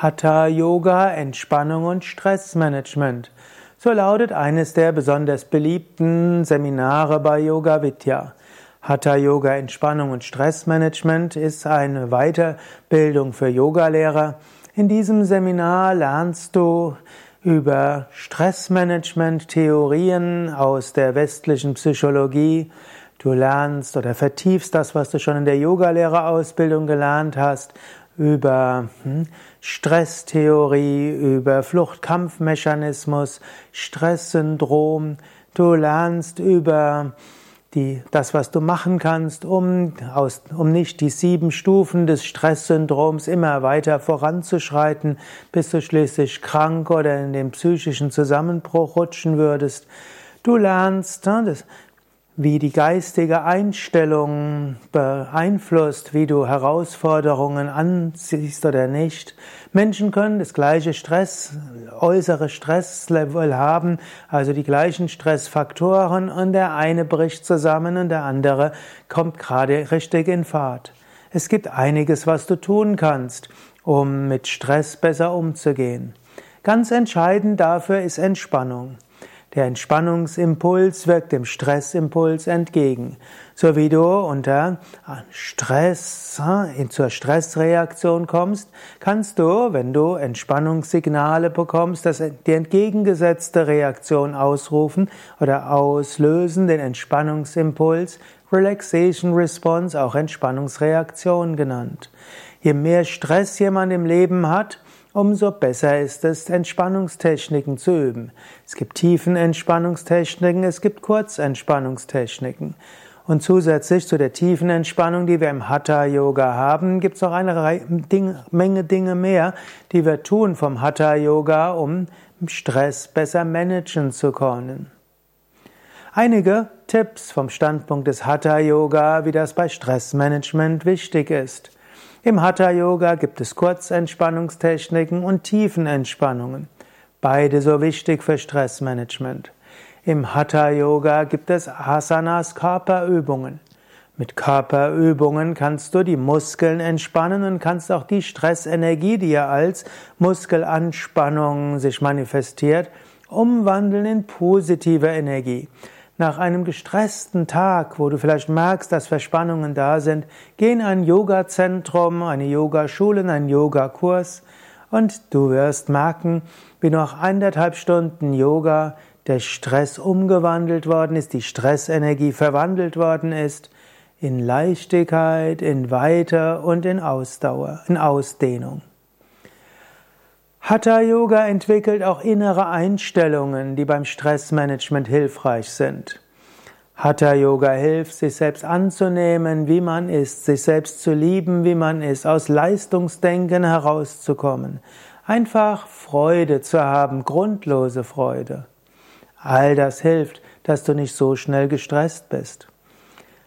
Hatha Yoga, Entspannung und Stressmanagement. So lautet eines der besonders beliebten Seminare bei Yoga Vidya. Hatha Yoga, Entspannung und Stressmanagement ist eine Weiterbildung für Yogalehrer. In diesem Seminar lernst du über Stressmanagement Theorien aus der westlichen Psychologie. Du lernst oder vertiefst das, was du schon in der Yogalehrerausbildung gelernt hast über hm, Stresstheorie, über Fluchtkampfmechanismus, Stresssyndrom. Du lernst über die, das, was du machen kannst, um, aus, um nicht die sieben Stufen des Stresssyndroms immer weiter voranzuschreiten, bis du schließlich krank oder in den psychischen Zusammenbruch rutschen würdest. Du lernst, ne, wie die geistige Einstellung beeinflusst, wie du Herausforderungen ansiehst oder nicht. Menschen können das gleiche Stress, äußere Stresslevel haben, also die gleichen Stressfaktoren und der eine bricht zusammen und der andere kommt gerade richtig in Fahrt. Es gibt einiges, was du tun kannst, um mit Stress besser umzugehen. Ganz entscheidend dafür ist Entspannung. Der Entspannungsimpuls wirkt dem Stressimpuls entgegen. So wie du unter Stress zur Stressreaktion kommst, kannst du, wenn du Entspannungssignale bekommst, das die entgegengesetzte Reaktion ausrufen oder auslösen, den Entspannungsimpuls, Relaxation Response, auch Entspannungsreaktion genannt. Je mehr Stress jemand im Leben hat, umso besser ist es, Entspannungstechniken zu üben. Es gibt tiefen Entspannungstechniken, es gibt Kurzentspannungstechniken. Und zusätzlich zu der tiefen Entspannung, die wir im Hatha Yoga haben, gibt es auch eine Menge Dinge mehr, die wir tun vom Hatha Yoga, um Stress besser managen zu können. Einige Tipps vom Standpunkt des Hatha Yoga, wie das bei Stressmanagement wichtig ist. Im Hatha Yoga gibt es Kurzentspannungstechniken und Tiefenentspannungen. Beide so wichtig für Stressmanagement. Im Hatha Yoga gibt es Asanas Körperübungen. Mit Körperübungen kannst du die Muskeln entspannen und kannst auch die Stressenergie, die ja als Muskelanspannung sich manifestiert, umwandeln in positive Energie. Nach einem gestressten Tag, wo du vielleicht merkst, dass Verspannungen da sind, geh in ein Yoga-Zentrum, eine Yogaschule, einen Yogakurs und du wirst merken, wie nach anderthalb Stunden Yoga der Stress umgewandelt worden ist, die Stressenergie verwandelt worden ist in Leichtigkeit, in Weite und in Ausdauer, in Ausdehnung. Hatha Yoga entwickelt auch innere Einstellungen, die beim Stressmanagement hilfreich sind. Hatha Yoga hilft, sich selbst anzunehmen, wie man ist, sich selbst zu lieben, wie man ist, aus Leistungsdenken herauszukommen, einfach Freude zu haben, grundlose Freude. All das hilft, dass du nicht so schnell gestresst bist.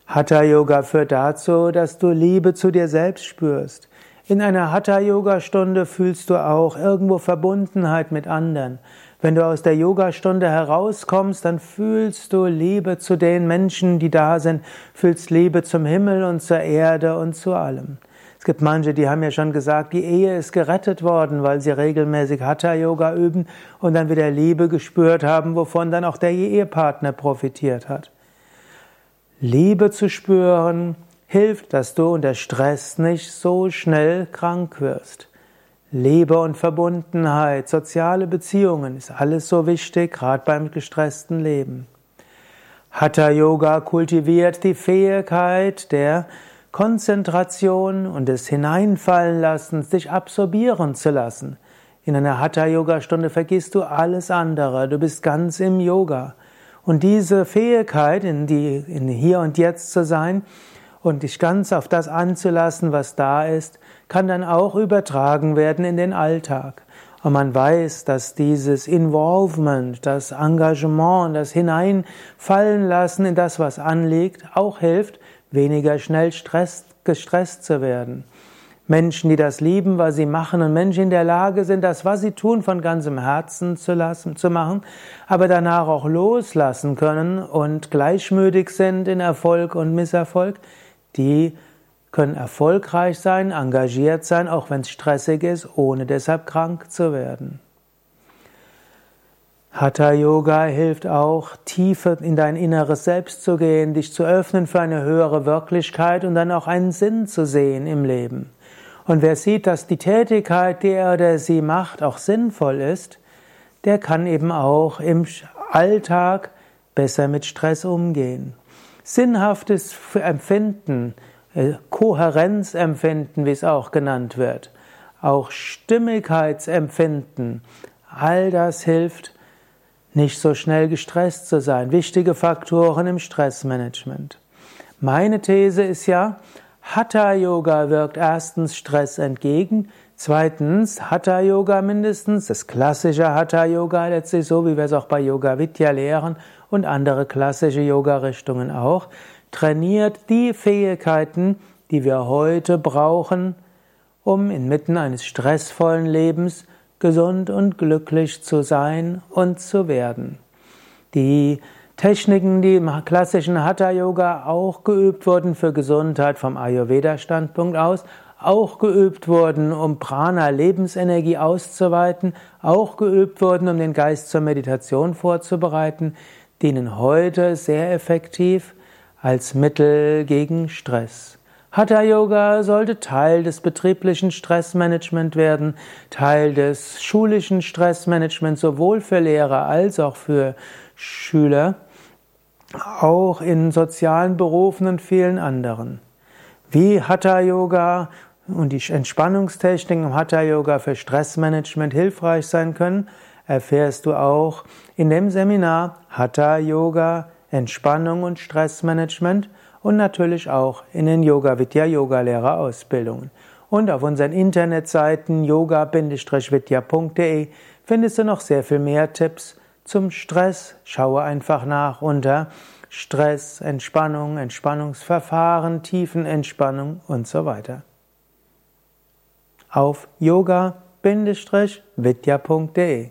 Hatha Yoga führt dazu, dass du Liebe zu dir selbst spürst. In einer Hatha-Yoga-Stunde fühlst du auch irgendwo Verbundenheit mit anderen. Wenn du aus der Yogastunde herauskommst, dann fühlst du Liebe zu den Menschen, die da sind, fühlst Liebe zum Himmel und zur Erde und zu allem. Es gibt manche, die haben ja schon gesagt, die Ehe ist gerettet worden, weil sie regelmäßig Hatha-Yoga üben und dann wieder Liebe gespürt haben, wovon dann auch der Ehepartner profitiert hat. Liebe zu spüren, hilft, dass du unter Stress nicht so schnell krank wirst. Liebe und Verbundenheit, soziale Beziehungen ist alles so wichtig, gerade beim gestressten Leben. Hatha Yoga kultiviert die Fähigkeit der Konzentration und des Hineinfallenlassens, dich absorbieren zu lassen. In einer Hatha Yoga Stunde vergisst du alles andere, du bist ganz im Yoga. Und diese Fähigkeit, in die in hier und jetzt zu sein, und dich ganz auf das anzulassen, was da ist, kann dann auch übertragen werden in den Alltag. Und man weiß, dass dieses Involvement, das Engagement, das Hineinfallen lassen in das, was anliegt, auch hilft, weniger schnell Stress, gestresst zu werden. Menschen, die das lieben, was sie machen und Menschen in der Lage sind, das, was sie tun, von ganzem Herzen zu lassen, zu machen, aber danach auch loslassen können und gleichmütig sind in Erfolg und Misserfolg, die können erfolgreich sein, engagiert sein, auch wenn es stressig ist, ohne deshalb krank zu werden. Hatha Yoga hilft auch, tiefer in dein inneres Selbst zu gehen, dich zu öffnen für eine höhere Wirklichkeit und dann auch einen Sinn zu sehen im Leben. Und wer sieht, dass die Tätigkeit, die er oder sie macht, auch sinnvoll ist, der kann eben auch im Alltag besser mit Stress umgehen. Sinnhaftes Empfinden, äh, Kohärenzempfinden, wie es auch genannt wird, auch Stimmigkeitsempfinden, all das hilft, nicht so schnell gestresst zu sein. Wichtige Faktoren im Stressmanagement. Meine These ist ja, Hatha Yoga wirkt erstens Stress entgegen, zweitens Hatha Yoga mindestens, das klassische Hatha Yoga letztlich so, wie wir es auch bei Yoga Vidya lehren und andere klassische Yoga Richtungen auch, trainiert die Fähigkeiten, die wir heute brauchen, um inmitten eines stressvollen Lebens gesund und glücklich zu sein und zu werden. Die Techniken, die im klassischen Hatha Yoga auch geübt wurden für Gesundheit vom Ayurveda Standpunkt aus, auch geübt wurden, um Prana Lebensenergie auszuweiten, auch geübt wurden, um den Geist zur Meditation vorzubereiten, dienen heute sehr effektiv als Mittel gegen Stress. Hatha Yoga sollte Teil des betrieblichen Stressmanagement werden, Teil des schulischen Stressmanagements sowohl für Lehrer als auch für Schüler, auch in sozialen Berufen und vielen anderen. Wie Hatha Yoga und die Entspannungstechniken im Hatha Yoga für Stressmanagement hilfreich sein können, erfährst du auch in dem Seminar Hatha Yoga, Entspannung und Stressmanagement und natürlich auch in den Yoga Vidya Yoga Lehrerausbildungen. Und auf unseren Internetseiten yoga-vidya.de findest du noch sehr viel mehr Tipps zum Stress. Schaue einfach nach unter Stress, Entspannung, Entspannungsverfahren, Tiefenentspannung und so weiter. Auf yoga-vidya.de